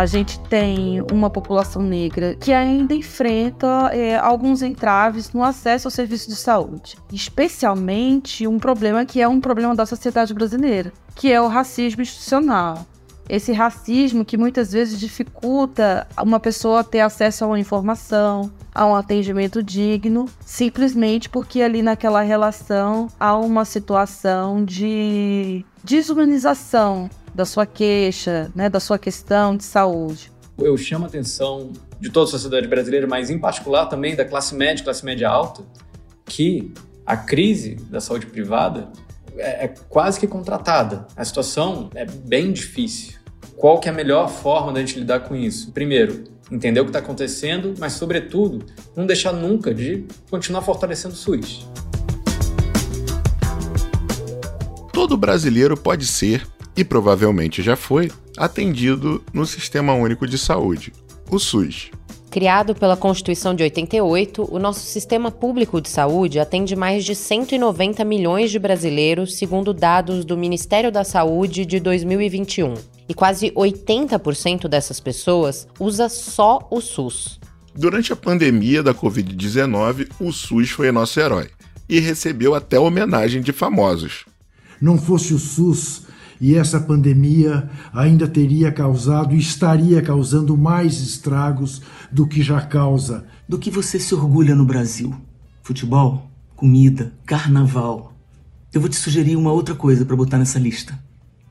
a gente tem uma população negra que ainda enfrenta é, alguns entraves no acesso ao serviço de saúde, especialmente um problema que é um problema da sociedade brasileira, que é o racismo institucional. Esse racismo que muitas vezes dificulta uma pessoa ter acesso a uma informação, a um atendimento digno, simplesmente porque ali naquela relação há uma situação de desumanização da sua queixa, né, da sua questão de saúde. Eu chamo a atenção de toda a sociedade brasileira, mas em particular também da classe média, classe média alta, que a crise da saúde privada é, é quase que contratada. A situação é bem difícil. Qual que é a melhor forma da gente lidar com isso? Primeiro, entender o que está acontecendo, mas sobretudo, não deixar nunca de continuar fortalecendo o SUS. Todo brasileiro pode ser e provavelmente já foi, atendido no Sistema Único de Saúde, o SUS. Criado pela Constituição de 88, o nosso sistema público de saúde atende mais de 190 milhões de brasileiros, segundo dados do Ministério da Saúde de 2021. E quase 80% dessas pessoas usa só o SUS. Durante a pandemia da Covid-19, o SUS foi nosso herói e recebeu até homenagem de famosos. Não fosse o SUS, e essa pandemia ainda teria causado e estaria causando mais estragos do que já causa. Do que você se orgulha no Brasil? Futebol, comida, carnaval. Eu vou te sugerir uma outra coisa para botar nessa lista: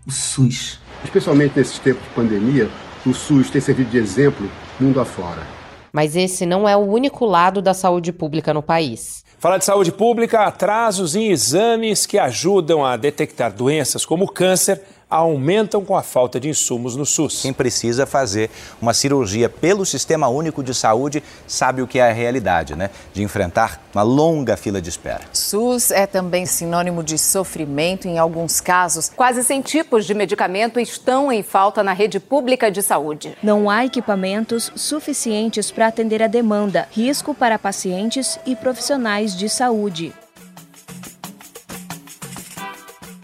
o SUS. Especialmente nesses tempos de pandemia, o SUS tem servido de exemplo mundo afora. Mas esse não é o único lado da saúde pública no país. Falar de saúde pública, atrasos em exames que ajudam a detectar doenças como câncer aumentam com a falta de insumos no SUS. Quem precisa fazer uma cirurgia pelo Sistema Único de Saúde sabe o que é a realidade, né? De enfrentar uma longa fila de espera. SUS é também sinônimo de sofrimento em alguns casos. Quase 100 tipos de medicamento estão em falta na rede pública de saúde. Não há equipamentos suficientes para atender a demanda, risco para pacientes e profissionais de saúde.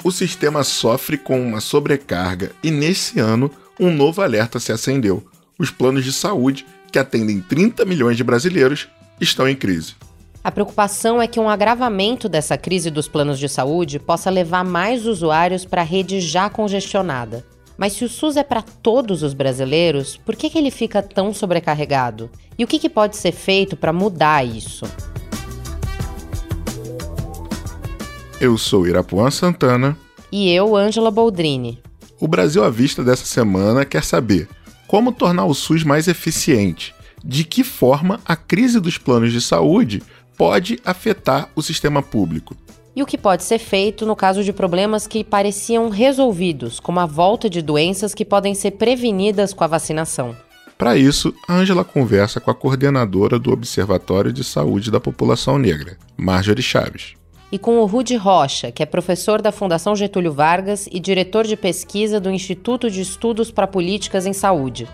O sistema sofre com uma sobrecarga e, nesse ano, um novo alerta se acendeu. Os planos de saúde, que atendem 30 milhões de brasileiros, estão em crise. A preocupação é que um agravamento dessa crise dos planos de saúde possa levar mais usuários para a rede já congestionada. Mas se o SUS é para todos os brasileiros, por que, que ele fica tão sobrecarregado? E o que, que pode ser feito para mudar isso? Eu sou Irapuã Santana. E eu, Ângela Boldrini. O Brasil à Vista dessa semana quer saber como tornar o SUS mais eficiente, de que forma a crise dos planos de saúde pode afetar o sistema público. E o que pode ser feito no caso de problemas que pareciam resolvidos, como a volta de doenças que podem ser prevenidas com a vacinação. Para isso, a Ângela conversa com a coordenadora do Observatório de Saúde da População Negra, Marjorie Chaves e com o Rude Rocha, que é professor da Fundação Getúlio Vargas e diretor de pesquisa do Instituto de Estudos para Políticas em Saúde.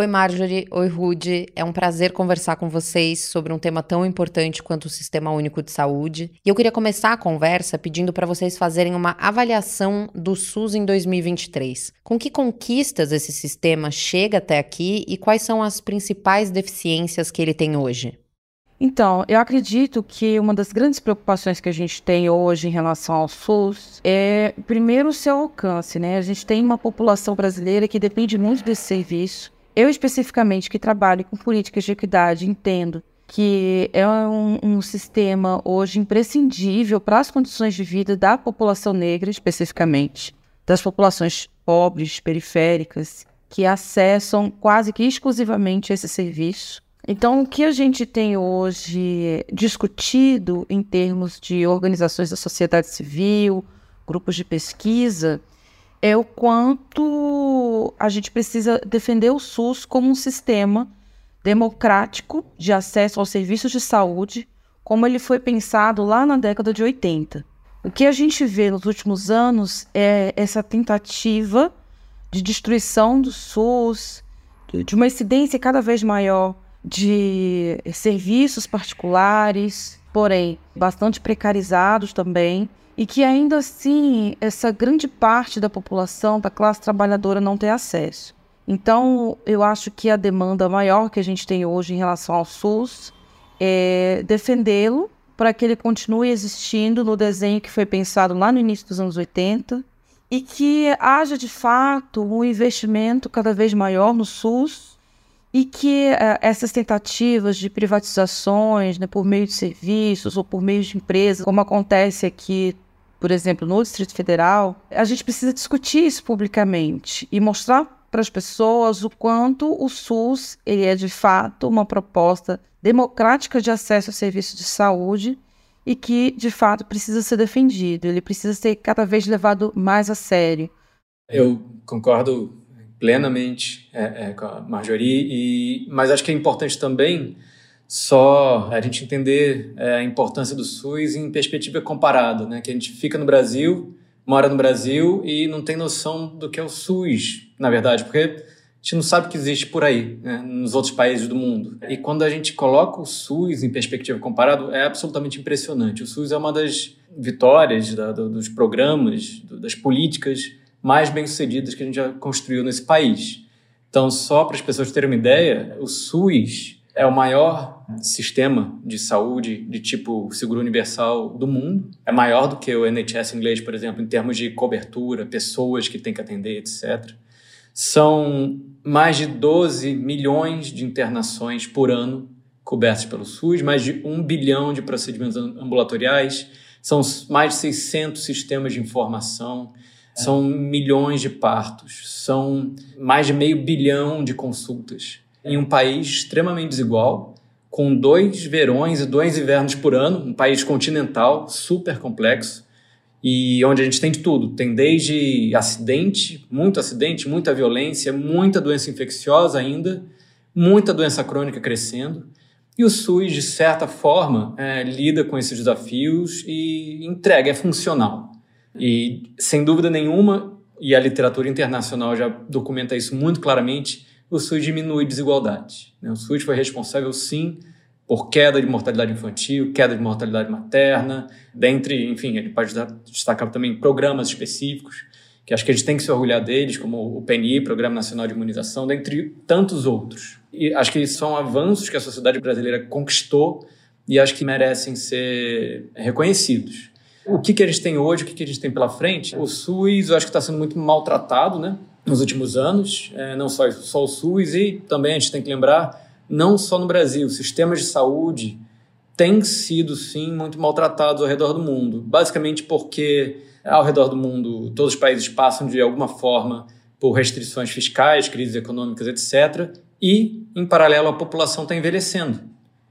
Oi, Marjorie. Oi, Rude. É um prazer conversar com vocês sobre um tema tão importante quanto o Sistema Único de Saúde. E eu queria começar a conversa pedindo para vocês fazerem uma avaliação do SUS em 2023. Com que conquistas esse sistema chega até aqui e quais são as principais deficiências que ele tem hoje? Então, eu acredito que uma das grandes preocupações que a gente tem hoje em relação ao SUS é, primeiro, o seu alcance, né? A gente tem uma população brasileira que depende muito desse serviço eu, especificamente, que trabalho com políticas de equidade, entendo que é um, um sistema hoje imprescindível para as condições de vida da população negra, especificamente, das populações pobres, periféricas, que acessam quase que exclusivamente esse serviço. Então, o que a gente tem hoje discutido em termos de organizações da sociedade civil, grupos de pesquisa, é o quanto a gente precisa defender o SUS como um sistema democrático de acesso aos serviços de saúde, como ele foi pensado lá na década de 80. O que a gente vê nos últimos anos é essa tentativa de destruição do SUS, de uma incidência cada vez maior de serviços particulares, porém bastante precarizados também, e que ainda assim essa grande parte da população, da classe trabalhadora, não tem acesso. Então, eu acho que a demanda maior que a gente tem hoje em relação ao SUS é defendê-lo para que ele continue existindo no desenho que foi pensado lá no início dos anos 80 e que haja de fato um investimento cada vez maior no SUS e que uh, essas tentativas de privatizações né, por meio de serviços ou por meio de empresas, como acontece aqui, por exemplo, no Distrito Federal, a gente precisa discutir isso publicamente e mostrar para as pessoas o quanto o SUS ele é de fato uma proposta democrática de acesso a serviços de saúde e que de fato precisa ser defendido, ele precisa ser cada vez levado mais a sério. Eu concordo plenamente é, é, com a Marjorie, e, mas acho que é importante também só a gente entender é, a importância do SUS em perspectiva comparada, né? que a gente fica no Brasil, mora no Brasil e não tem noção do que é o SUS, na verdade, porque a gente não sabe que existe por aí, né? nos outros países do mundo. E quando a gente coloca o SUS em perspectiva comparada, é absolutamente impressionante. O SUS é uma das vitórias da, dos programas, das políticas mais bem-sucedidas que a gente já construiu nesse país. Então, só para as pessoas terem uma ideia, o SUS é o maior sistema de saúde de tipo seguro universal do mundo. É maior do que o NHS inglês, por exemplo, em termos de cobertura, pessoas que tem que atender, etc. São mais de 12 milhões de internações por ano cobertas pelo SUS, mais de um bilhão de procedimentos ambulatoriais, são mais de 600 sistemas de informação, são milhões de partos, são mais de meio bilhão de consultas. Em um país extremamente desigual, com dois verões e dois invernos por ano, um país continental, super complexo, e onde a gente tem de tudo. Tem desde acidente, muito acidente, muita violência, muita doença infecciosa ainda, muita doença crônica crescendo. E o SUS, de certa forma, é, lida com esses desafios e entrega, é funcional. E, sem dúvida nenhuma, e a literatura internacional já documenta isso muito claramente, o SUS diminui desigualdade. Né? O SUS foi responsável, sim, por queda de mortalidade infantil, queda de mortalidade materna, dentre, enfim, ele pode destacar também programas específicos, que acho que a gente tem que se orgulhar deles, como o PNI, Programa Nacional de Imunização, dentre tantos outros. E acho que são avanços que a sociedade brasileira conquistou e acho que merecem ser reconhecidos. O que, que a gente tem hoje, o que, que a gente tem pela frente? O SUS, eu acho que está sendo muito maltratado, né? Nos últimos anos, é, não só, só o SUS, e também a gente tem que lembrar, não só no Brasil, sistemas de saúde têm sido, sim, muito maltratados ao redor do mundo. Basicamente porque, ao redor do mundo, todos os países passam, de alguma forma, por restrições fiscais, crises econômicas, etc. E, em paralelo, a população está envelhecendo.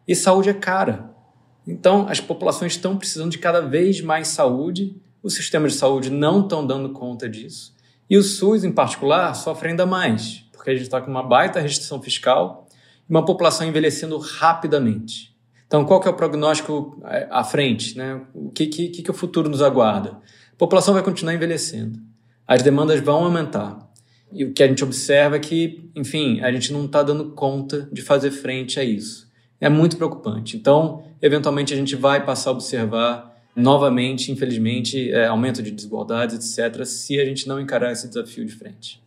E saúde é cara. Então, as populações estão precisando de cada vez mais saúde, os sistemas de saúde não estão dando conta disso, e o SUS, em particular, sofre ainda mais, porque a gente está com uma baita restrição fiscal e uma população envelhecendo rapidamente. Então, qual que é o prognóstico é, à frente? Né? O que, que, que o futuro nos aguarda? A população vai continuar envelhecendo, as demandas vão aumentar. E o que a gente observa é que, enfim, a gente não está dando conta de fazer frente a isso é muito preocupante. Então, eventualmente, a gente vai passar a observar novamente, infelizmente, é, aumento de desigualdades, etc., se a gente não encarar esse desafio de frente.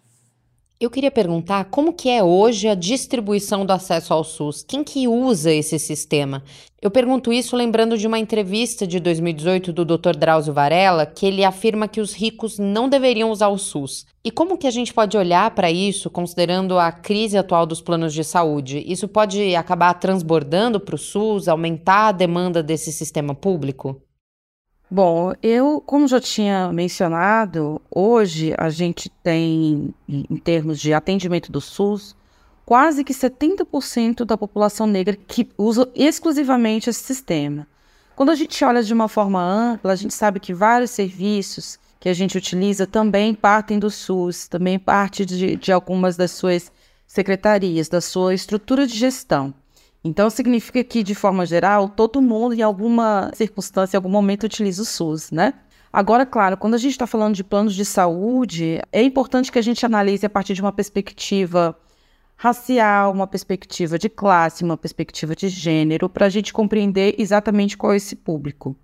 Eu queria perguntar como que é hoje a distribuição do acesso ao SUS? Quem que usa esse sistema? Eu pergunto isso lembrando de uma entrevista de 2018 do Dr. Drauzio Varela, que ele afirma que os ricos não deveriam usar o SUS. E como que a gente pode olhar para isso, considerando a crise atual dos planos de saúde? Isso pode acabar transbordando para o SUS, aumentar a demanda desse sistema público? Bom, eu, como já tinha mencionado, hoje a gente tem, em termos de atendimento do SUS, quase que 70% da população negra que usa exclusivamente esse sistema. Quando a gente olha de uma forma ampla, a gente sabe que vários serviços que a gente utiliza também partem do SUS, também parte de, de algumas das suas secretarias, da sua estrutura de gestão. Então, significa que, de forma geral, todo mundo, em alguma circunstância, em algum momento, utiliza o SUS, né? Agora, claro, quando a gente está falando de planos de saúde, é importante que a gente analise a partir de uma perspectiva racial, uma perspectiva de classe, uma perspectiva de gênero, para a gente compreender exatamente qual é esse público.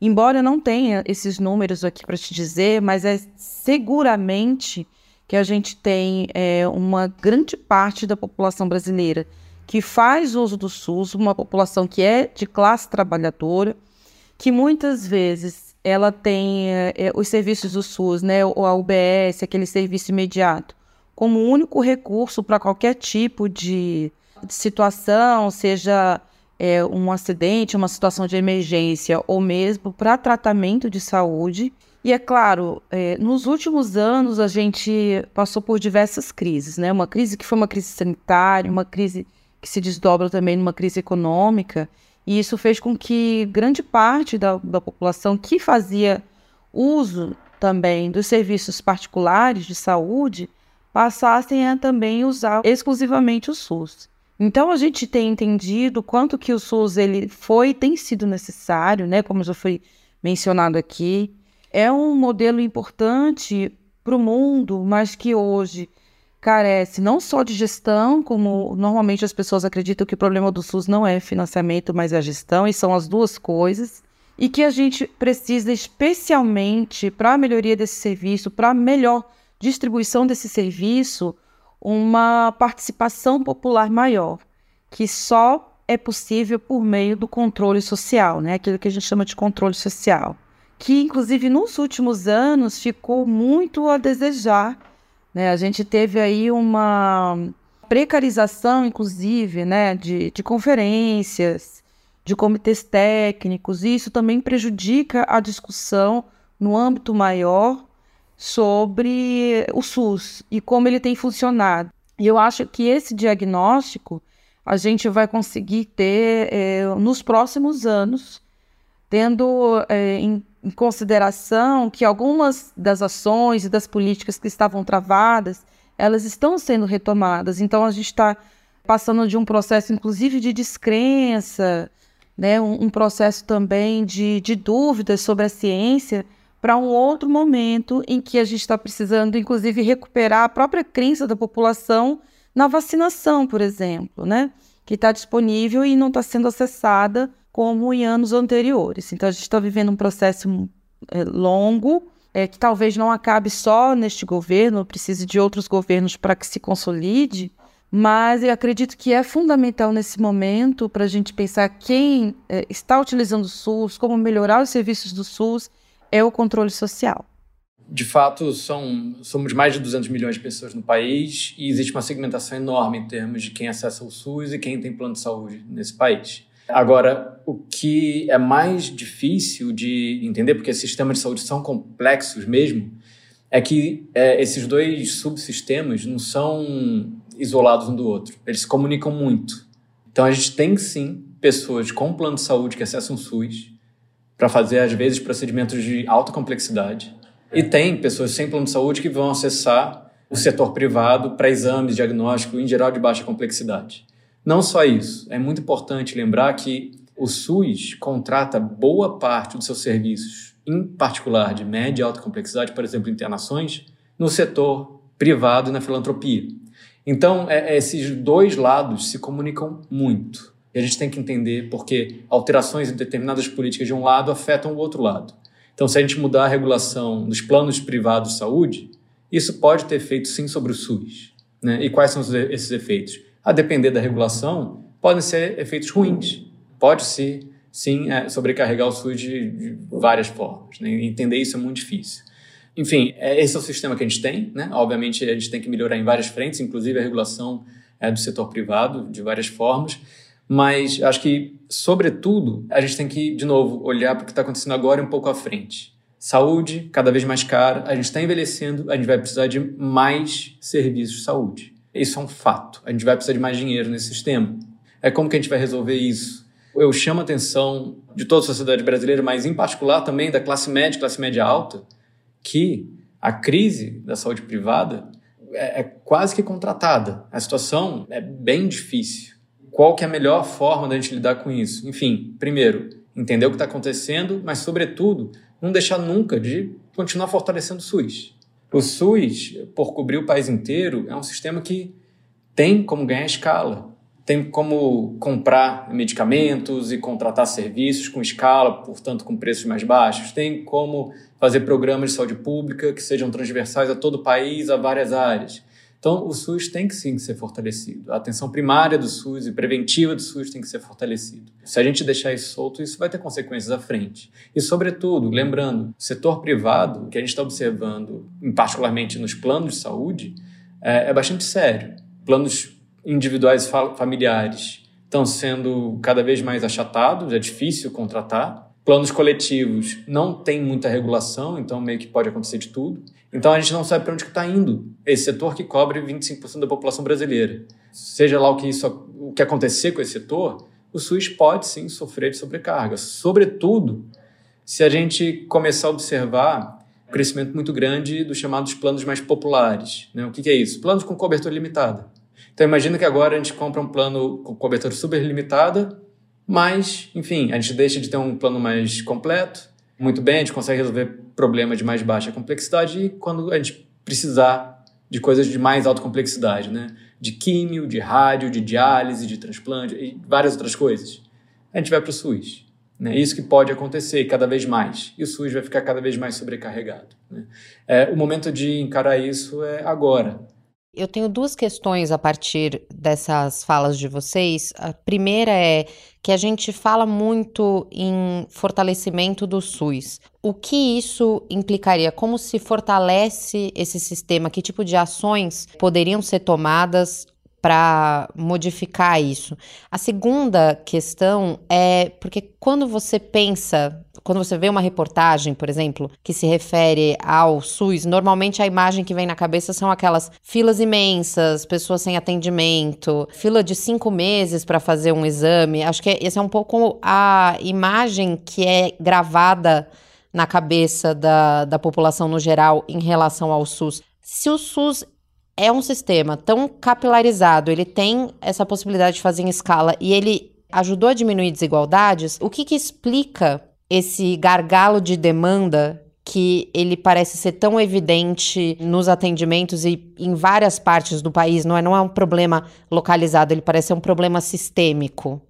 Embora eu não tenha esses números aqui para te dizer, mas é seguramente que a gente tem é, uma grande parte da população brasileira que faz uso do SUS, uma população que é de classe trabalhadora, que muitas vezes ela tem é, os serviços do SUS, né, ou a UBS, aquele serviço imediato, como único recurso para qualquer tipo de, de situação, seja é, um acidente, uma situação de emergência ou mesmo para tratamento de saúde. E é claro, é, nos últimos anos a gente passou por diversas crises, né? Uma crise que foi uma crise sanitária, uma crise que se desdobra também numa crise econômica, e isso fez com que grande parte da, da população que fazia uso também dos serviços particulares de saúde passassem a também usar exclusivamente o SUS. Então a gente tem entendido quanto que o SUS ele foi tem sido necessário, né, como já foi mencionado aqui, é um modelo importante para o mundo, mas que hoje carece não só de gestão, como normalmente as pessoas acreditam que o problema do SUS não é financiamento, mas é gestão, e são as duas coisas, e que a gente precisa especialmente para a melhoria desse serviço, para a melhor distribuição desse serviço, uma participação popular maior, que só é possível por meio do controle social, né? aquilo que a gente chama de controle social, que inclusive nos últimos anos ficou muito a desejar né? A gente teve aí uma precarização, inclusive, né, de, de conferências, de comitês técnicos, e isso também prejudica a discussão no âmbito maior sobre o SUS e como ele tem funcionado. E eu acho que esse diagnóstico a gente vai conseguir ter é, nos próximos anos, tendo é, em em consideração que algumas das ações e das políticas que estavam travadas, elas estão sendo retomadas. Então, a gente está passando de um processo, inclusive, de descrença, né, um, um processo também de, de dúvidas sobre a ciência, para um outro momento em que a gente está precisando, inclusive, recuperar a própria crença da população na vacinação, por exemplo, né, que está disponível e não está sendo acessada como em anos anteriores. Então, a gente está vivendo um processo é, longo, é, que talvez não acabe só neste governo, precise de outros governos para que se consolide, mas eu acredito que é fundamental nesse momento para a gente pensar quem é, está utilizando o SUS, como melhorar os serviços do SUS, é o controle social. De fato, são, somos mais de 200 milhões de pessoas no país e existe uma segmentação enorme em termos de quem acessa o SUS e quem tem plano de saúde nesse país. Agora, o que é mais difícil de entender, porque sistemas de saúde são complexos mesmo, é que é, esses dois subsistemas não são isolados um do outro. Eles se comunicam muito. Então, a gente tem sim pessoas com plano de saúde que acessam o SUS para fazer, às vezes, procedimentos de alta complexidade. E tem pessoas sem plano de saúde que vão acessar o setor privado para exames, diagnóstico, em geral, de baixa complexidade. Não só isso, é muito importante lembrar que o SUS contrata boa parte dos seus serviços, em particular de média e alta complexidade, por exemplo, internações, no setor privado e na filantropia. Então, é, esses dois lados se comunicam muito. E a gente tem que entender porque alterações em determinadas políticas de um lado afetam o outro lado. Então, se a gente mudar a regulação dos planos privados de saúde, isso pode ter efeito sim sobre o SUS. Né? E quais são esses efeitos? A depender da regulação, podem ser efeitos ruins. Pode ser, sim, é, sobrecarregar o SUS de, de várias formas. Né? Entender isso é muito difícil. Enfim, é, esse é o sistema que a gente tem. Né? Obviamente, a gente tem que melhorar em várias frentes, inclusive a regulação é, do setor privado, de várias formas. Mas acho que, sobretudo, a gente tem que, de novo, olhar para o que está acontecendo agora e um pouco à frente. Saúde, cada vez mais cara, a gente está envelhecendo, a gente vai precisar de mais serviços de saúde. Isso é um fato. A gente vai precisar de mais dinheiro nesse sistema. É como que a gente vai resolver isso? Eu chamo a atenção de toda a sociedade brasileira, mas em particular também da classe média, classe média alta, que a crise da saúde privada é, é quase que contratada. A situação é bem difícil. Qual que é a melhor forma da gente lidar com isso? Enfim, primeiro, entender o que está acontecendo, mas, sobretudo, não deixar nunca de continuar fortalecendo o SUS. O SUS, por cobrir o país inteiro, é um sistema que tem como ganhar escala, tem como comprar medicamentos e contratar serviços com escala, portanto com preços mais baixos, tem como fazer programas de saúde pública que sejam transversais a todo o país, a várias áreas. Então, o SUS tem que sim ser fortalecido. A atenção primária do SUS e preventiva do SUS tem que ser fortalecido. Se a gente deixar isso solto, isso vai ter consequências à frente. E, sobretudo, lembrando, o setor privado, que a gente está observando, particularmente nos planos de saúde, é, é bastante sério. Planos individuais familiares estão sendo cada vez mais achatados, é difícil contratar. Planos coletivos não tem muita regulação, então meio que pode acontecer de tudo. Então a gente não sabe para onde está indo esse setor que cobre 25% da população brasileira. Seja lá o que, isso, o que acontecer com esse setor, o SUS pode sim sofrer de sobrecarga, sobretudo se a gente começar a observar o crescimento muito grande dos chamados planos mais populares. Né? O que, que é isso? Planos com cobertura limitada. Então imagina que agora a gente compra um plano com cobertura super limitada, mas, enfim, a gente deixa de ter um plano mais completo, muito bem, a gente consegue resolver problemas de mais baixa complexidade e quando a gente precisar de coisas de mais alta complexidade, né? De químio, de rádio, de diálise, de transplante e várias outras coisas. A gente vai para o SUS. Né? Isso que pode acontecer cada vez mais. E o SUS vai ficar cada vez mais sobrecarregado. Né? É, o momento de encarar isso é agora. Eu tenho duas questões a partir dessas falas de vocês. A primeira é que a gente fala muito em fortalecimento do SUS. O que isso implicaria? Como se fortalece esse sistema? Que tipo de ações poderiam ser tomadas para modificar isso? A segunda questão é porque quando você pensa quando você vê uma reportagem, por exemplo, que se refere ao SUS, normalmente a imagem que vem na cabeça são aquelas filas imensas, pessoas sem atendimento, fila de cinco meses para fazer um exame. Acho que essa é um pouco a imagem que é gravada na cabeça da, da população no geral em relação ao SUS. Se o SUS é um sistema tão capilarizado, ele tem essa possibilidade de fazer em escala e ele ajudou a diminuir desigualdades, o que, que explica esse gargalo de demanda que ele parece ser tão evidente nos atendimentos e em várias partes do país, não é, não é um problema localizado, ele parece ser um problema sistêmico.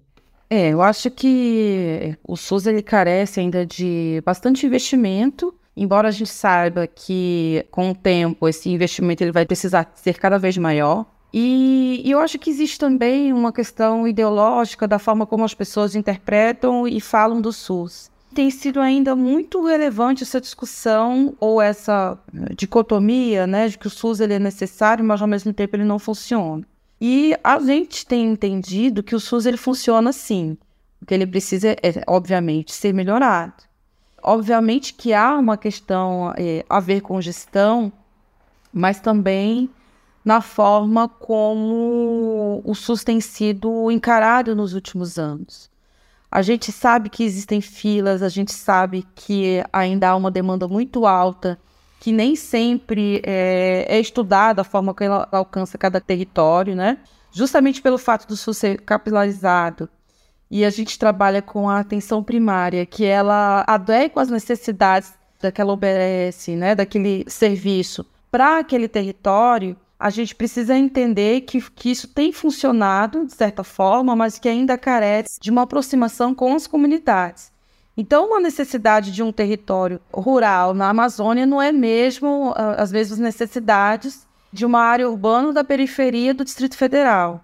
É, eu acho que o SUS ele carece ainda de bastante investimento, embora a gente saiba que com o tempo esse investimento ele vai precisar ser cada vez maior. E, e eu acho que existe também uma questão ideológica da forma como as pessoas interpretam e falam do SUS tem sido ainda muito relevante essa discussão ou essa eh, dicotomia, né, de que o SUS ele é necessário, mas ao mesmo tempo ele não funciona. E a gente tem entendido que o SUS ele funciona sim, o que ele precisa é, obviamente, ser melhorado. Obviamente que há uma questão é, a ver com gestão, mas também na forma como o SUS tem sido encarado nos últimos anos. A gente sabe que existem filas, a gente sabe que ainda há uma demanda muito alta, que nem sempre é, é estudada a forma que ela alcança cada território, né? Justamente pelo fato do SUS ser capilarizado. E a gente trabalha com a atenção primária, que ela adequa as necessidades daquela OBS, né, daquele serviço para aquele território a gente precisa entender que, que isso tem funcionado, de certa forma, mas que ainda carece de uma aproximação com as comunidades. Então, uma necessidade de um território rural na Amazônia não é mesmo, às vezes, necessidades de uma área urbana da periferia do Distrito Federal.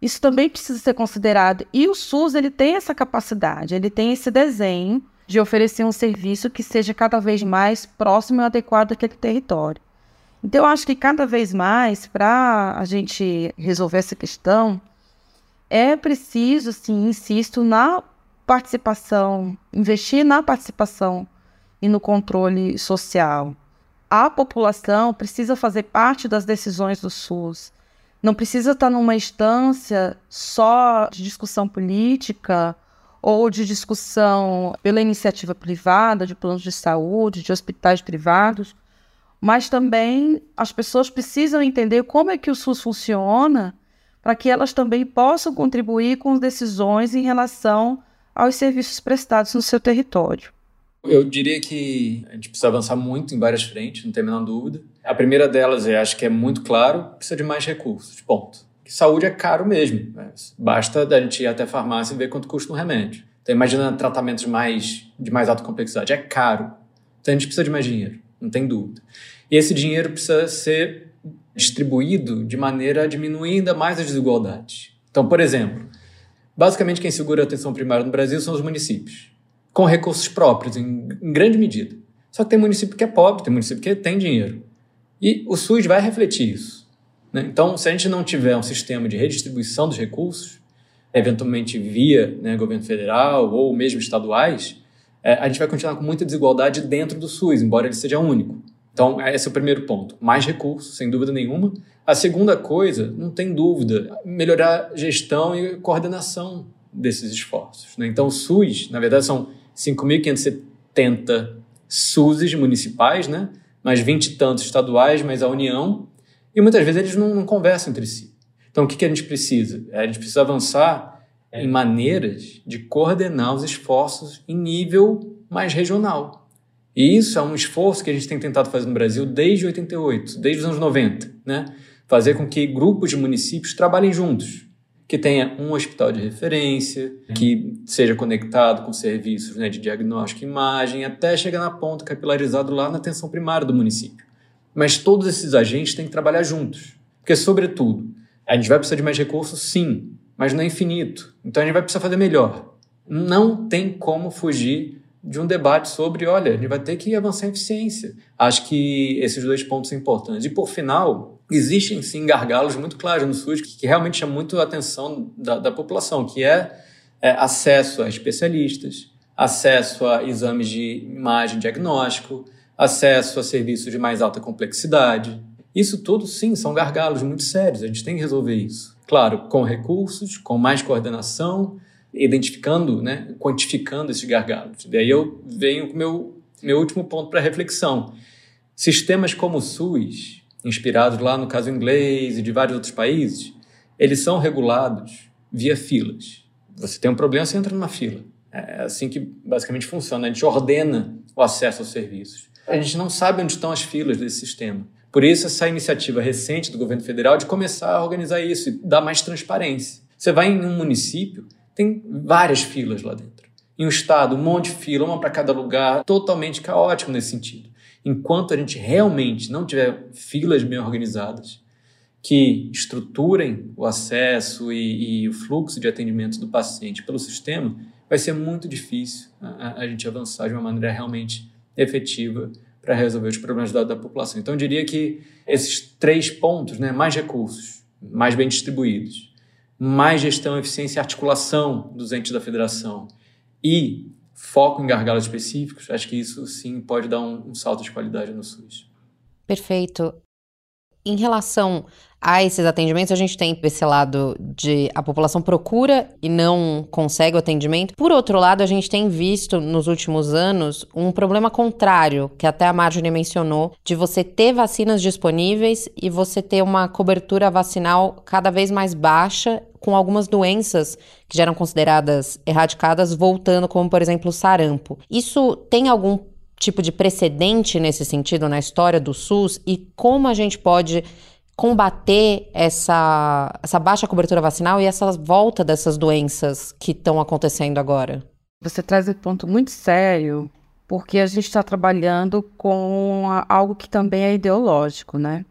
Isso também precisa ser considerado. E o SUS ele tem essa capacidade, ele tem esse desenho de oferecer um serviço que seja cada vez mais próximo e adequado àquele território. Então, eu acho que cada vez mais, para a gente resolver essa questão, é preciso, sim, insisto, na participação, investir na participação e no controle social. A população precisa fazer parte das decisões do SUS. Não precisa estar numa instância só de discussão política ou de discussão pela iniciativa privada, de planos de saúde, de hospitais privados, mas também as pessoas precisam entender como é que o SUS funciona para que elas também possam contribuir com decisões em relação aos serviços prestados no seu território. Eu diria que a gente precisa avançar muito em várias frentes, não tem a menor dúvida. A primeira delas, eu acho que é muito claro, precisa de mais recursos, ponto. que saúde é caro mesmo. Né? Basta a gente ir até a farmácia e ver quanto custa um remédio. Então, imagina tratamentos mais, de mais alta complexidade. É caro. Então, a gente precisa de mais dinheiro, não tem dúvida. E esse dinheiro precisa ser distribuído de maneira a diminuir ainda mais as desigualdades. Então, por exemplo, basicamente quem segura a atenção primária no Brasil são os municípios, com recursos próprios, em, em grande medida. Só que tem município que é pobre, tem município que tem dinheiro. E o SUS vai refletir isso. Né? Então, se a gente não tiver um sistema de redistribuição dos recursos, eventualmente via né, governo federal ou mesmo estaduais, é, a gente vai continuar com muita desigualdade dentro do SUS, embora ele seja único. Então, esse é o primeiro ponto. Mais recursos, sem dúvida nenhuma. A segunda coisa, não tem dúvida, melhorar a gestão e coordenação desses esforços. Né? Então, o SUS, na verdade, são 5.570 SUSes municipais, né? mais 20 e tantos estaduais, mais a União, e muitas vezes eles não, não conversam entre si. Então, o que, que a gente precisa? É, a gente precisa avançar em maneiras de coordenar os esforços em nível mais regional. E isso é um esforço que a gente tem tentado fazer no Brasil desde 88, desde os anos 90, né? Fazer com que grupos de municípios trabalhem juntos, que tenha um hospital de referência, que seja conectado com serviços né, de diagnóstico e imagem, até chegar na ponta capilarizado lá na atenção primária do município. Mas todos esses agentes têm que trabalhar juntos. Porque, sobretudo, a gente vai precisar de mais recursos, sim, mas não é infinito. Então a gente vai precisar fazer melhor. Não tem como fugir de um debate sobre, olha, a gente vai ter que avançar em eficiência. Acho que esses dois pontos são importantes. E por final, existem sim gargalos muito claros no SUS que, que realmente chamam muito a atenção da, da população, que é, é acesso a especialistas, acesso a exames de imagem diagnóstico, acesso a serviços de mais alta complexidade. Isso tudo, sim, são gargalos muito sérios. A gente tem que resolver isso. Claro, com recursos, com mais coordenação, identificando, né, quantificando esses gargalos. Daí eu venho com meu, meu último ponto para reflexão. Sistemas como o SUS, inspirados lá no caso inglês e de vários outros países, eles são regulados via filas. Você tem um problema, você entra numa fila. É assim que basicamente funciona. A gente ordena o acesso aos serviços. A gente não sabe onde estão as filas desse sistema. Por isso, essa iniciativa recente do governo federal de começar a organizar isso e dar mais transparência. Você vai em um município, tem várias filas lá dentro. Em um estado, um monte de fila, uma para cada lugar, totalmente caótico nesse sentido. Enquanto a gente realmente não tiver filas bem organizadas, que estruturem o acesso e, e o fluxo de atendimento do paciente pelo sistema, vai ser muito difícil a, a gente avançar de uma maneira realmente efetiva para resolver os problemas da, da, população. Então, eu diria que esses três pontos, né, mais recursos, mais bem distribuídos, mais gestão, eficiência e articulação dos entes da federação e foco em gargalos específicos, acho que isso sim pode dar um, um salto de qualidade no SUS. Perfeito. Em relação a esses atendimentos, a gente tem esse lado de a população procura e não consegue o atendimento. Por outro lado, a gente tem visto nos últimos anos um problema contrário, que até a Marjorie mencionou, de você ter vacinas disponíveis e você ter uma cobertura vacinal cada vez mais baixa com algumas doenças que já eram consideradas erradicadas voltando, como por exemplo o sarampo. Isso tem algum tipo de precedente nesse sentido na história do SUS e como a gente pode combater essa, essa baixa cobertura vacinal e essa volta dessas doenças que estão acontecendo agora? Você traz um ponto muito sério, porque a gente está trabalhando com algo que também é ideológico, né?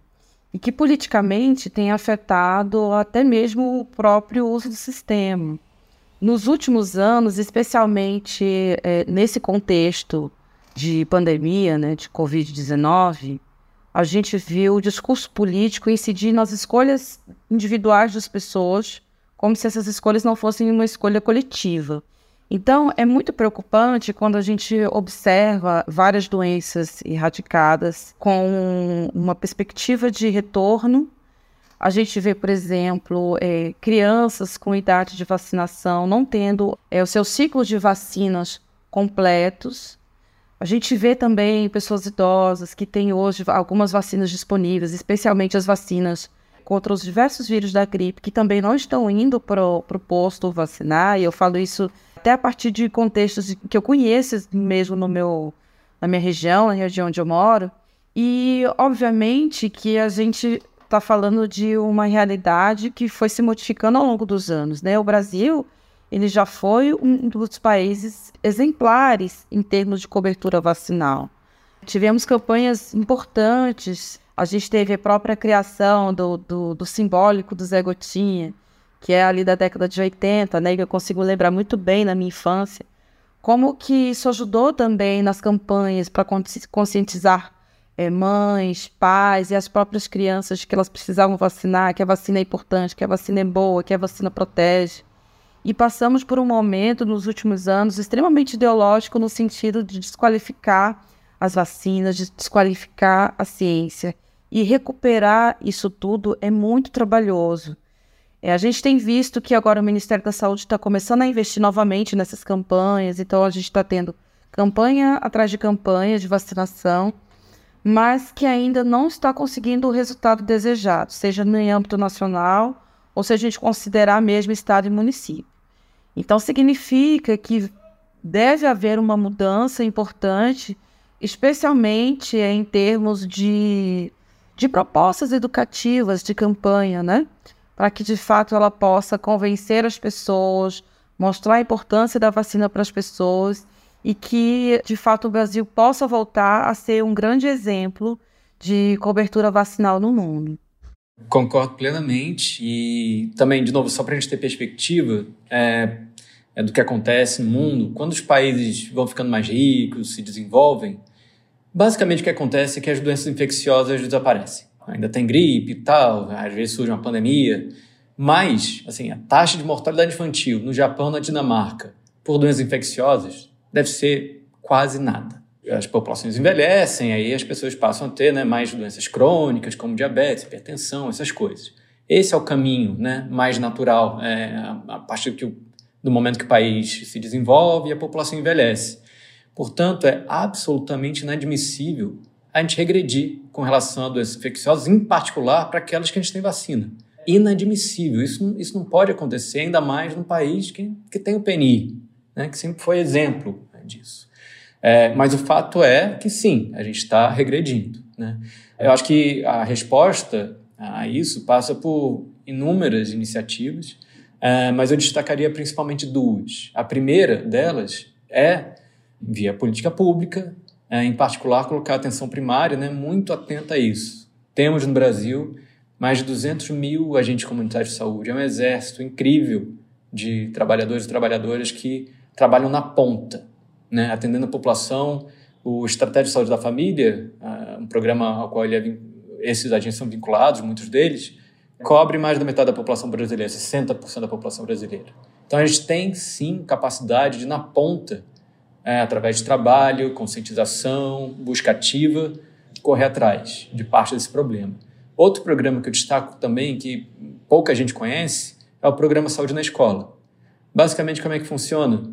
E que politicamente tem afetado até mesmo o próprio uso do sistema. Nos últimos anos, especialmente é, nesse contexto de pandemia, né, de Covid-19, a gente viu o discurso político incidir nas escolhas individuais das pessoas, como se essas escolhas não fossem uma escolha coletiva. Então, é muito preocupante quando a gente observa várias doenças erradicadas com uma perspectiva de retorno. A gente vê, por exemplo, é, crianças com idade de vacinação não tendo é, os seus ciclos de vacinas completos a gente vê também pessoas idosas que têm hoje algumas vacinas disponíveis, especialmente as vacinas contra os diversos vírus da gripe, que também não estão indo para o posto vacinar, e eu falo isso até a partir de contextos que eu conheço mesmo no meu, na minha região, na região onde eu moro, e obviamente que a gente está falando de uma realidade que foi se modificando ao longo dos anos, né? O Brasil, ele já foi um dos países exemplares em termos de cobertura vacinal. Tivemos campanhas importantes. A gente teve a própria criação do, do, do simbólico do Zé Gotinha, que é ali da década de 80, né? Que eu consigo lembrar muito bem na minha infância. Como que isso ajudou também nas campanhas para conscientizar é, mães, pais e as próprias crianças que elas precisavam vacinar, que a vacina é importante, que a vacina é boa, que a vacina protege. E passamos por um momento nos últimos anos extremamente ideológico no sentido de desqualificar as vacinas, de desqualificar a ciência. E recuperar isso tudo é muito trabalhoso. É, a gente tem visto que agora o Ministério da Saúde está começando a investir novamente nessas campanhas, então a gente está tendo campanha atrás de campanha de vacinação mas que ainda não está conseguindo o resultado desejado, seja no âmbito nacional ou se a gente considerar mesmo estado e município. Então significa que deve haver uma mudança importante, especialmente em termos de, de propostas educativas de campanha, né? Para que de fato ela possa convencer as pessoas, mostrar a importância da vacina para as pessoas e que, de fato, o Brasil possa voltar a ser um grande exemplo de cobertura vacinal no mundo. Concordo plenamente e também, de novo, só para a gente ter perspectiva é, é, do que acontece no mundo, quando os países vão ficando mais ricos, se desenvolvem, basicamente o que acontece é que as doenças infecciosas desaparecem. Ainda tem gripe e tal, às vezes surge uma pandemia, mas assim, a taxa de mortalidade infantil no Japão, na Dinamarca, por doenças infecciosas deve ser quase nada. As populações envelhecem, aí as pessoas passam a ter né, mais doenças crônicas, como diabetes, hipertensão, essas coisas. Esse é o caminho né, mais natural, é, a partir do, do momento que o país se desenvolve e a população envelhece. Portanto, é absolutamente inadmissível a gente regredir com relação a doenças infecciosas, em particular para aquelas que a gente tem vacina. Inadmissível. Isso, isso não pode acontecer, ainda mais num país que, que tem o PNI, né, que sempre foi exemplo disso. É, mas o fato é que sim, a gente está regredindo. Né? Eu acho que a resposta a isso passa por inúmeras iniciativas, é, mas eu destacaria principalmente duas. A primeira delas é via política pública, é, em particular colocar atenção primária, né, muito atenta a isso. Temos no Brasil mais de 200 mil agentes comunitários de saúde, é um exército incrível de trabalhadores e trabalhadoras que trabalham na ponta, né, atendendo a população. O Estratégia de Saúde da Família, uh, um programa ao qual é, esses agentes são vinculados, muitos deles, cobre mais da metade da população brasileira, 60% da população brasileira. Então a gente tem sim capacidade de, na ponta, é, através de trabalho, conscientização, busca ativa, correr atrás de parte desse problema. Outro programa que eu destaco também, que pouca gente conhece, é o programa Saúde na Escola. Basicamente, como é que funciona?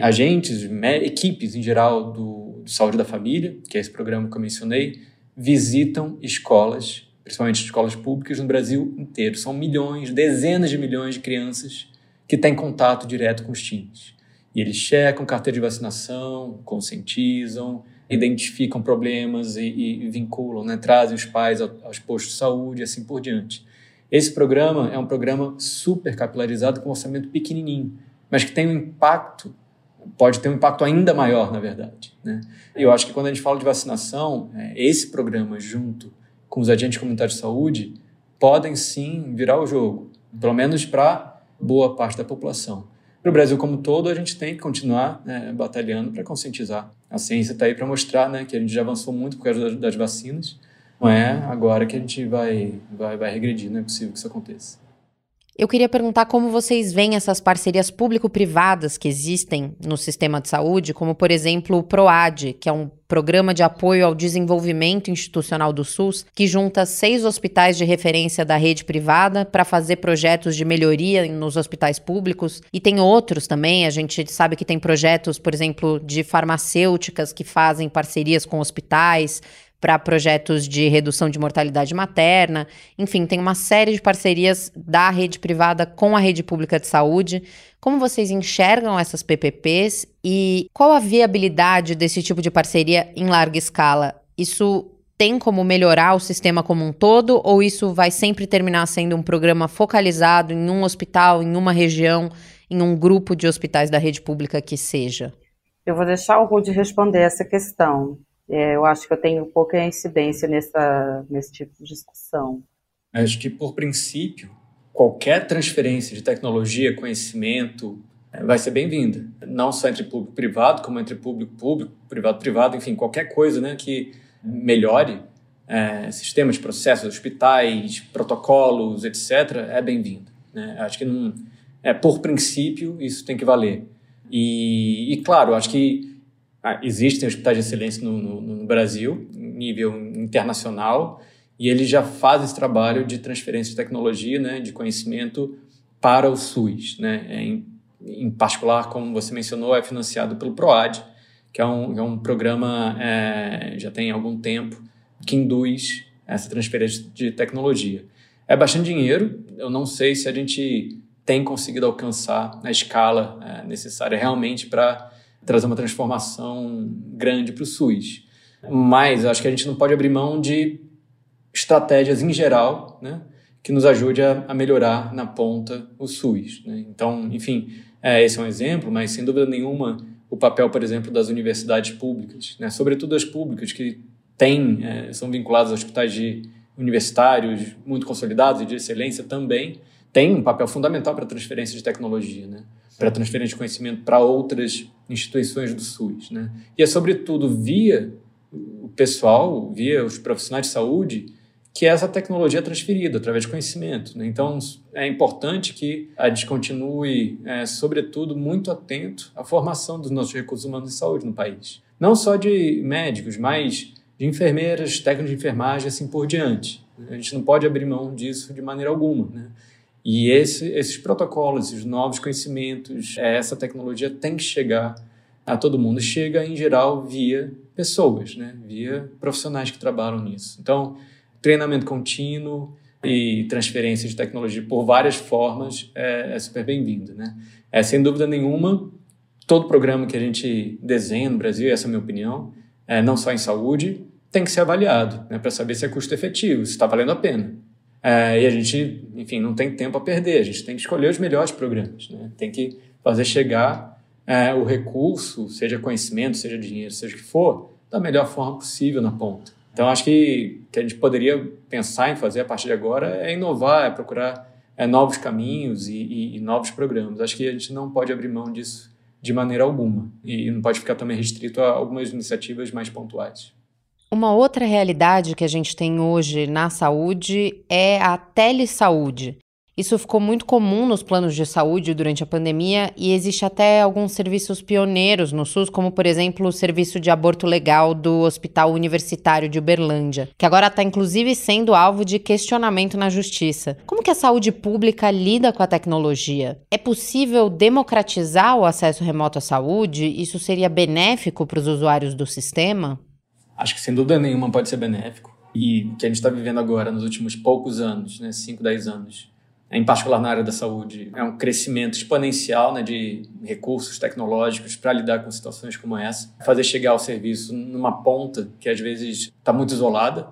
Agentes, equipes em geral do, do, Saúde da Família, que é esse programa que eu mencionei, visitam escolas, principalmente escolas públicas no Brasil inteiro. São milhões, dezenas de milhões de crianças que têm contato direto com os times. E eles checam carteira de vacinação, conscientizam, identificam problemas e, e vinculam, né, trazem os pais aos postos de saúde e assim por diante. Esse programa é um programa super capilarizado com um orçamento pequenininho, mas que tem um impacto pode ter um impacto ainda maior, na verdade. Né? Eu acho que quando a gente fala de vacinação, é, esse programa, junto com os agentes comunitários de saúde, podem sim virar o jogo, pelo menos para boa parte da população. Para o Brasil como todo, a gente tem que continuar né, batalhando para conscientizar. A ciência está aí para mostrar né, que a gente já avançou muito por causa das vacinas. Não é agora que a gente vai, vai, vai regredir, não é possível que isso aconteça. Eu queria perguntar como vocês veem essas parcerias público-privadas que existem no sistema de saúde, como, por exemplo, o PROAD, que é um programa de apoio ao desenvolvimento institucional do SUS, que junta seis hospitais de referência da rede privada para fazer projetos de melhoria nos hospitais públicos. E tem outros também, a gente sabe que tem projetos, por exemplo, de farmacêuticas que fazem parcerias com hospitais para projetos de redução de mortalidade materna. Enfim, tem uma série de parcerias da rede privada com a rede pública de saúde. Como vocês enxergam essas PPPs e qual a viabilidade desse tipo de parceria em larga escala? Isso tem como melhorar o sistema como um todo ou isso vai sempre terminar sendo um programa focalizado em um hospital, em uma região, em um grupo de hospitais da rede pública que seja? Eu vou deixar o Rude responder essa questão. É, eu acho que eu tenho pouca incidência nessa, nesse tipo de discussão. Acho que, por princípio, qualquer transferência de tecnologia, conhecimento, é, vai ser bem-vinda. Não só entre público e privado, como entre público público, privado privado, enfim, qualquer coisa né, que melhore é, sistemas, processos, hospitais, protocolos, etc., é bem-vindo. Né? Acho que, não, é, por princípio, isso tem que valer. E, e claro, acho que ah, existem hospitais de excelência no, no, no Brasil, nível internacional, e eles já fazem esse trabalho de transferência de tecnologia, né, de conhecimento para o SUS. Né? É, em, em, particular, como você mencionou, é financiado pelo PROAD, que é um, é um programa, é, já tem algum tempo, que induz essa transferência de tecnologia. É bastante dinheiro, eu não sei se a gente tem conseguido alcançar a escala é, necessária realmente para trazer uma transformação grande para o SUS. Mas acho que a gente não pode abrir mão de estratégias em geral, né, que nos ajude a, melhorar na ponta o SUS. Né? Então, enfim, é, esse é um exemplo, mas sem dúvida nenhuma o papel, por exemplo, das universidades públicas, né? sobretudo as públicas que têm, é, são vinculadas a hospitais de universitários muito consolidados e de excelência também, tem um papel fundamental para a transferência de tecnologia, né? para a transferência de conhecimento para outras instituições do SUS. Né? E é, sobretudo, via o pessoal, via os profissionais de saúde, que essa tecnologia é transferida através de conhecimento. Né? Então, é importante que a gente continue, é, sobretudo, muito atento à formação dos nossos recursos humanos de saúde no país. Não só de médicos, mas de enfermeiras, técnicos de enfermagem, assim por diante. A gente não pode abrir mão disso de maneira alguma. Né? E esse, esses protocolos, esses novos conhecimentos, é, essa tecnologia tem que chegar a todo mundo. Chega, em geral, via pessoas, né? via profissionais que trabalham nisso. Então, treinamento contínuo e transferência de tecnologia por várias formas é, é super bem-vindo. Né? É, sem dúvida nenhuma, todo programa que a gente desenha no Brasil, essa é a minha opinião, é, não só em saúde, tem que ser avaliado né, para saber se é custo efetivo, se está valendo a pena. É, e a gente, enfim, não tem tempo a perder, a gente tem que escolher os melhores programas, né? tem que fazer chegar é, o recurso, seja conhecimento, seja dinheiro, seja o que for, da melhor forma possível na ponta. Então, acho que que a gente poderia pensar em fazer a partir de agora é inovar, é procurar é, novos caminhos e, e, e novos programas. Acho que a gente não pode abrir mão disso de maneira alguma e não pode ficar também restrito a algumas iniciativas mais pontuais. Uma outra realidade que a gente tem hoje na saúde é a telesaúde. Isso ficou muito comum nos planos de saúde durante a pandemia e existe até alguns serviços pioneiros no SUS, como por exemplo o serviço de aborto legal do Hospital Universitário de Uberlândia, que agora está inclusive sendo alvo de questionamento na justiça. Como que a saúde pública lida com a tecnologia? É possível democratizar o acesso remoto à saúde? Isso seria benéfico para os usuários do sistema? Acho que sem dúvida nenhuma pode ser benéfico. E o que a gente está vivendo agora, nos últimos poucos anos, né, 5, 10 anos, em particular na área da saúde, é um crescimento exponencial né, de recursos tecnológicos para lidar com situações como essa, fazer chegar o serviço numa ponta que às vezes está muito isolada.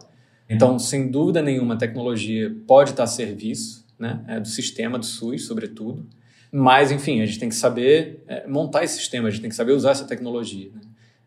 Então, sem dúvida nenhuma, a tecnologia pode estar a serviço né, é, do sistema, do SUS, sobretudo. Mas, enfim, a gente tem que saber é, montar esse sistema, a gente tem que saber usar essa tecnologia. Né?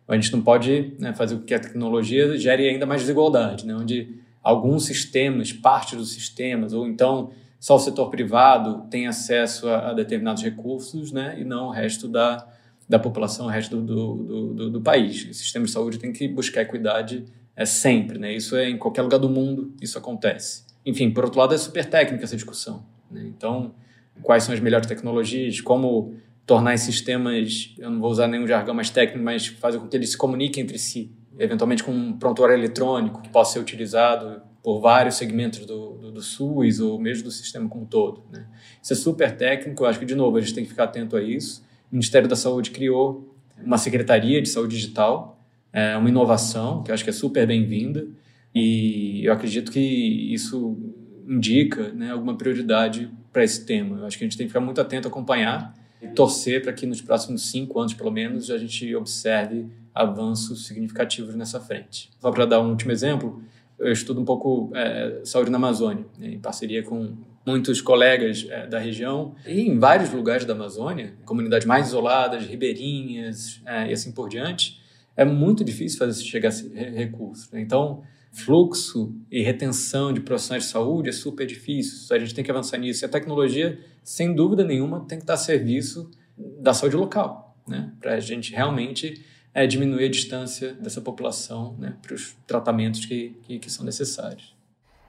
A gente não pode né, fazer com que a tecnologia gere ainda mais desigualdade, né, onde alguns sistemas, parte dos sistemas, ou então só o setor privado tem acesso a, a determinados recursos né, e não o resto da, da população, o resto do, do, do, do país. O sistema de saúde tem que buscar equidade é, sempre. Né? Isso é em qualquer lugar do mundo, isso acontece. Enfim, por outro lado, é super técnica essa discussão. Né? Então, quais são as melhores tecnologias, como tornar esses sistemas, eu não vou usar nenhum jargão mais técnico, mas fazer com que eles se comuniquem entre si, eventualmente com um prontuário eletrônico que possa ser utilizado por vários segmentos do, do, do SUS ou mesmo do sistema como um todo. Né? Isso é super técnico, eu acho que, de novo, a gente tem que ficar atento a isso. O Ministério da Saúde criou uma Secretaria de Saúde Digital, é uma inovação que eu acho que é super bem-vinda e eu acredito que isso indica né, alguma prioridade para esse tema. Eu acho que a gente tem que ficar muito atento acompanhar e torcer para que nos próximos cinco anos, pelo menos, a gente observe avanços significativos nessa frente. Só para dar um último exemplo, eu estudo um pouco é, saúde na Amazônia, né, em parceria com muitos colegas é, da região e em vários lugares da Amazônia, comunidades mais isoladas, ribeirinhas é, e assim por diante, é muito difícil fazer chegar esse recurso. Né? Então, fluxo e retenção de profissionais de saúde é super difícil. A gente tem que avançar nisso. E a tecnologia, sem dúvida nenhuma, tem que estar a serviço da saúde local, né? para a gente realmente é, diminuir a distância dessa população né? para os tratamentos que, que, que são necessários.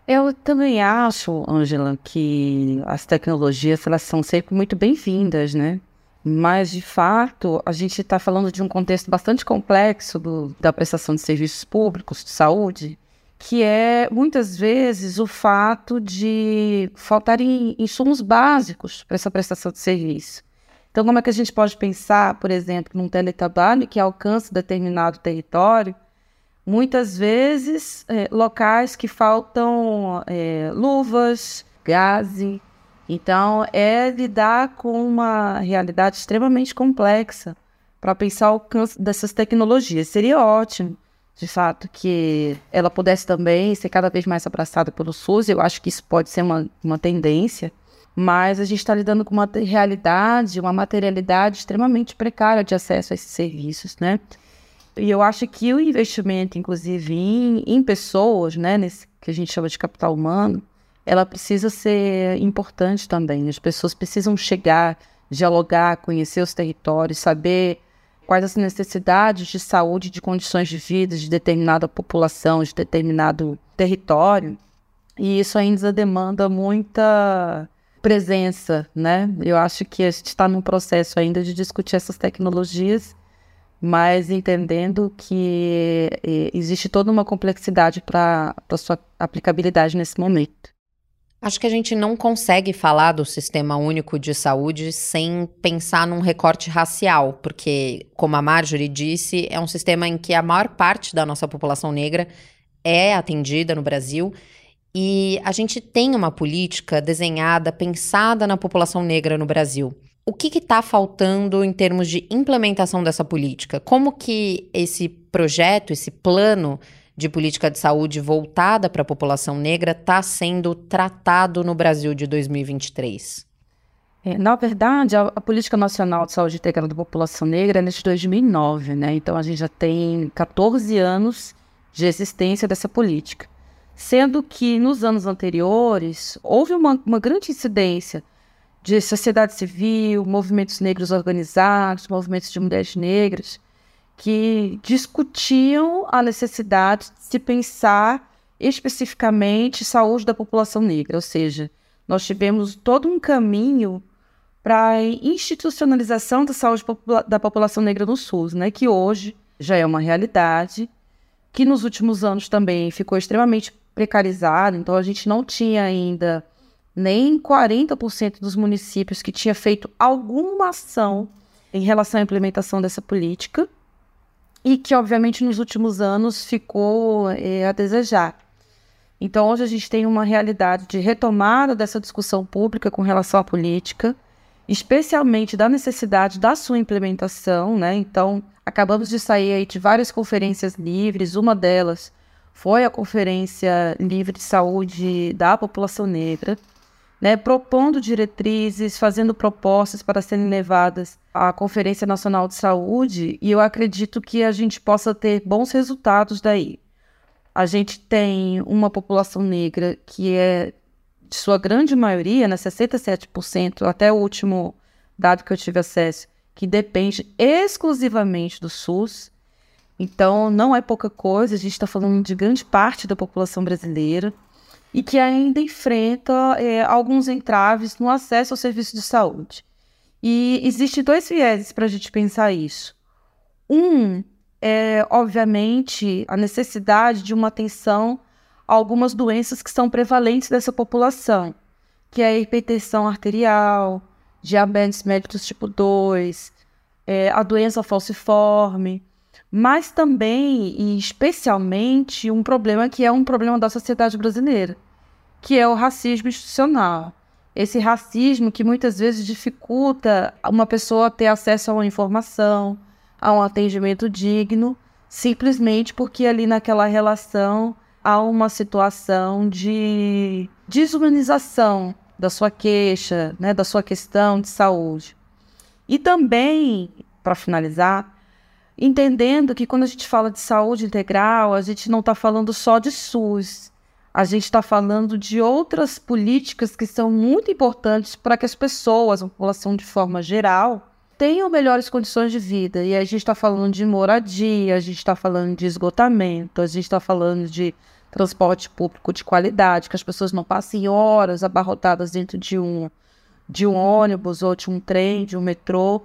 Eu também acho, Angela, que as tecnologias elas são sempre muito bem-vindas, né? Mas, de fato, a gente está falando de um contexto bastante complexo do, da prestação de serviços públicos de saúde, que é muitas vezes o fato de faltarem insumos básicos para essa prestação de serviço. Então, como é que a gente pode pensar, por exemplo, num teletrabalho que alcance determinado território? Muitas vezes, é, locais que faltam é, luvas, gaze. Então, é lidar com uma realidade extremamente complexa para pensar o alcance dessas tecnologias. Seria ótimo de fato, que ela pudesse também ser cada vez mais abraçada pelo SUS. Eu acho que isso pode ser uma, uma tendência, mas a gente está lidando com uma realidade, uma materialidade extremamente precária de acesso a esses serviços, né? E eu acho que o investimento, inclusive, em, em pessoas, né, nesse que a gente chama de capital humano, ela precisa ser importante também. As pessoas precisam chegar, dialogar, conhecer os territórios, saber quais as necessidades de saúde, de condições de vida de determinada população, de determinado território. E isso ainda demanda muita presença, né? Eu acho que a gente está num processo ainda de discutir essas tecnologias, mas entendendo que eh, existe toda uma complexidade para a sua aplicabilidade nesse momento. Acho que a gente não consegue falar do sistema único de saúde sem pensar num recorte racial, porque, como a Marjorie disse, é um sistema em que a maior parte da nossa população negra é atendida no Brasil. E a gente tem uma política desenhada, pensada na população negra no Brasil. O que está faltando em termos de implementação dessa política? Como que esse projeto, esse plano de política de saúde voltada para a população negra está sendo tratado no Brasil de 2023? É, na verdade, a, a, Política Nacional de Saúde Integrada da População Negra é desde 2009, né? Então a gente já tem 14 anos de existência dessa política. Sendo que nos anos anteriores houve uma, uma grande incidência de sociedade civil, movimentos negros organizados, movimentos de mulheres negras, que discutiam a necessidade de se pensar especificamente saúde da população negra, ou seja, nós tivemos todo um caminho para a institucionalização da saúde da população negra no SUS, né, que hoje já é uma realidade, que nos últimos anos também ficou extremamente precarizado, então a gente não tinha ainda nem 40% dos municípios que tinha feito alguma ação em relação à implementação dessa política e que, obviamente, nos últimos anos ficou é, a desejar. Então, hoje a gente tem uma realidade de retomada dessa discussão pública com relação à política, especialmente da necessidade da sua implementação, né? Então, acabamos de sair de várias conferências livres, uma delas foi a Conferência Livre de Saúde da População Negra, né, propondo diretrizes, fazendo propostas para serem levadas à Conferência Nacional de Saúde, e eu acredito que a gente possa ter bons resultados daí. A gente tem uma população negra que é, de sua grande maioria, né, 67%, até o último dado que eu tive acesso, que depende exclusivamente do SUS. Então, não é pouca coisa, a gente está falando de grande parte da população brasileira e que ainda enfrenta é, alguns entraves no acesso ao serviço de saúde. E existem dois vieses para a gente pensar isso. Um é, obviamente, a necessidade de uma atenção a algumas doenças que são prevalentes dessa população, que é a hipertensão arterial, diabetes mellitus tipo 2, é, a doença falciforme, mas também e especialmente um problema que é um problema da sociedade brasileira, que é o racismo institucional. Esse racismo que muitas vezes dificulta uma pessoa ter acesso a uma informação, a um atendimento digno, simplesmente porque ali naquela relação há uma situação de desumanização da sua queixa, né, da sua questão de saúde. E também, para finalizar, entendendo que quando a gente fala de saúde integral, a gente não está falando só de SUS, a gente está falando de outras políticas que são muito importantes para que as pessoas, a população de forma geral, tenham melhores condições de vida. E a gente está falando de moradia, a gente está falando de esgotamento, a gente está falando de transporte público de qualidade, que as pessoas não passem horas abarrotadas dentro de um, de um ônibus ou de um trem, de um metrô,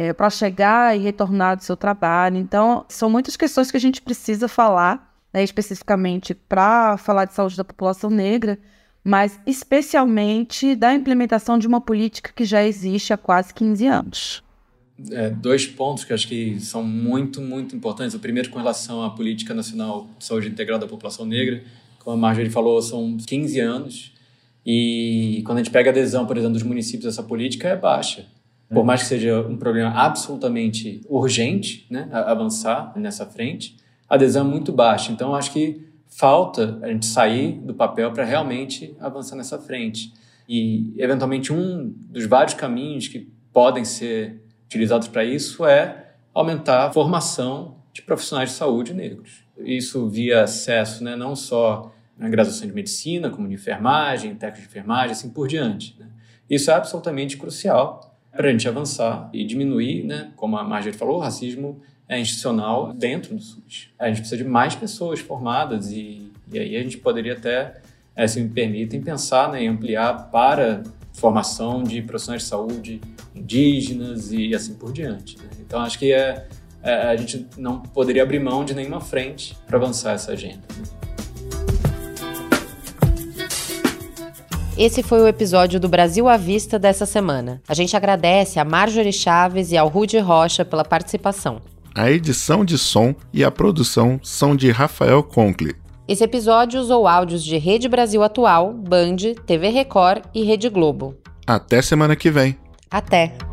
é, para chegar e retornar do seu trabalho. Então, são muitas questões que a gente precisa falar, né, especificamente para falar de saúde da população negra, mas especialmente da implementação de uma política que já existe há quase 15 anos. É, dois pontos que acho que são muito, muito importantes. O primeiro com relação à Política Nacional de Saúde Integral da População Negra. Como a Marjorie falou, são 15 anos. E quando a gente pega a adesão, por exemplo, dos municípios a essa política, é baixa. Por mais que seja um problema absolutamente urgente né, avançar nessa frente, a adesão é muito baixa. Então, acho que falta a gente sair do papel para realmente avançar nessa frente. E, eventualmente, um dos vários caminhos que podem ser utilizados para isso é aumentar a formação de profissionais de saúde negros. Isso via acesso né, não só na graduação de medicina, como de enfermagem, técnico de enfermagem, assim por diante. Né? Isso é absolutamente crucial para a gente avançar e diminuir, né, como a Marjorie falou, o racismo é institucional dentro do SUS. A gente precisa de mais pessoas formadas e, e aí a gente poderia até, é, se me permitem, pensar né, em ampliar para formação de profissionais de saúde indígenas e assim por diante. Né? Então acho que é, é, a gente não poderia abrir mão de nenhuma frente para avançar essa agenda. Né? Esse foi o episódio do Brasil à Vista dessa semana. A gente agradece a Marjorie Chaves e ao Rude Rocha pela participação. A edição de som e a produção são de Rafael Conkle. Esse episódio usou áudios de Rede Brasil Atual, Band, TV Record e Rede Globo. Até semana que vem. Até!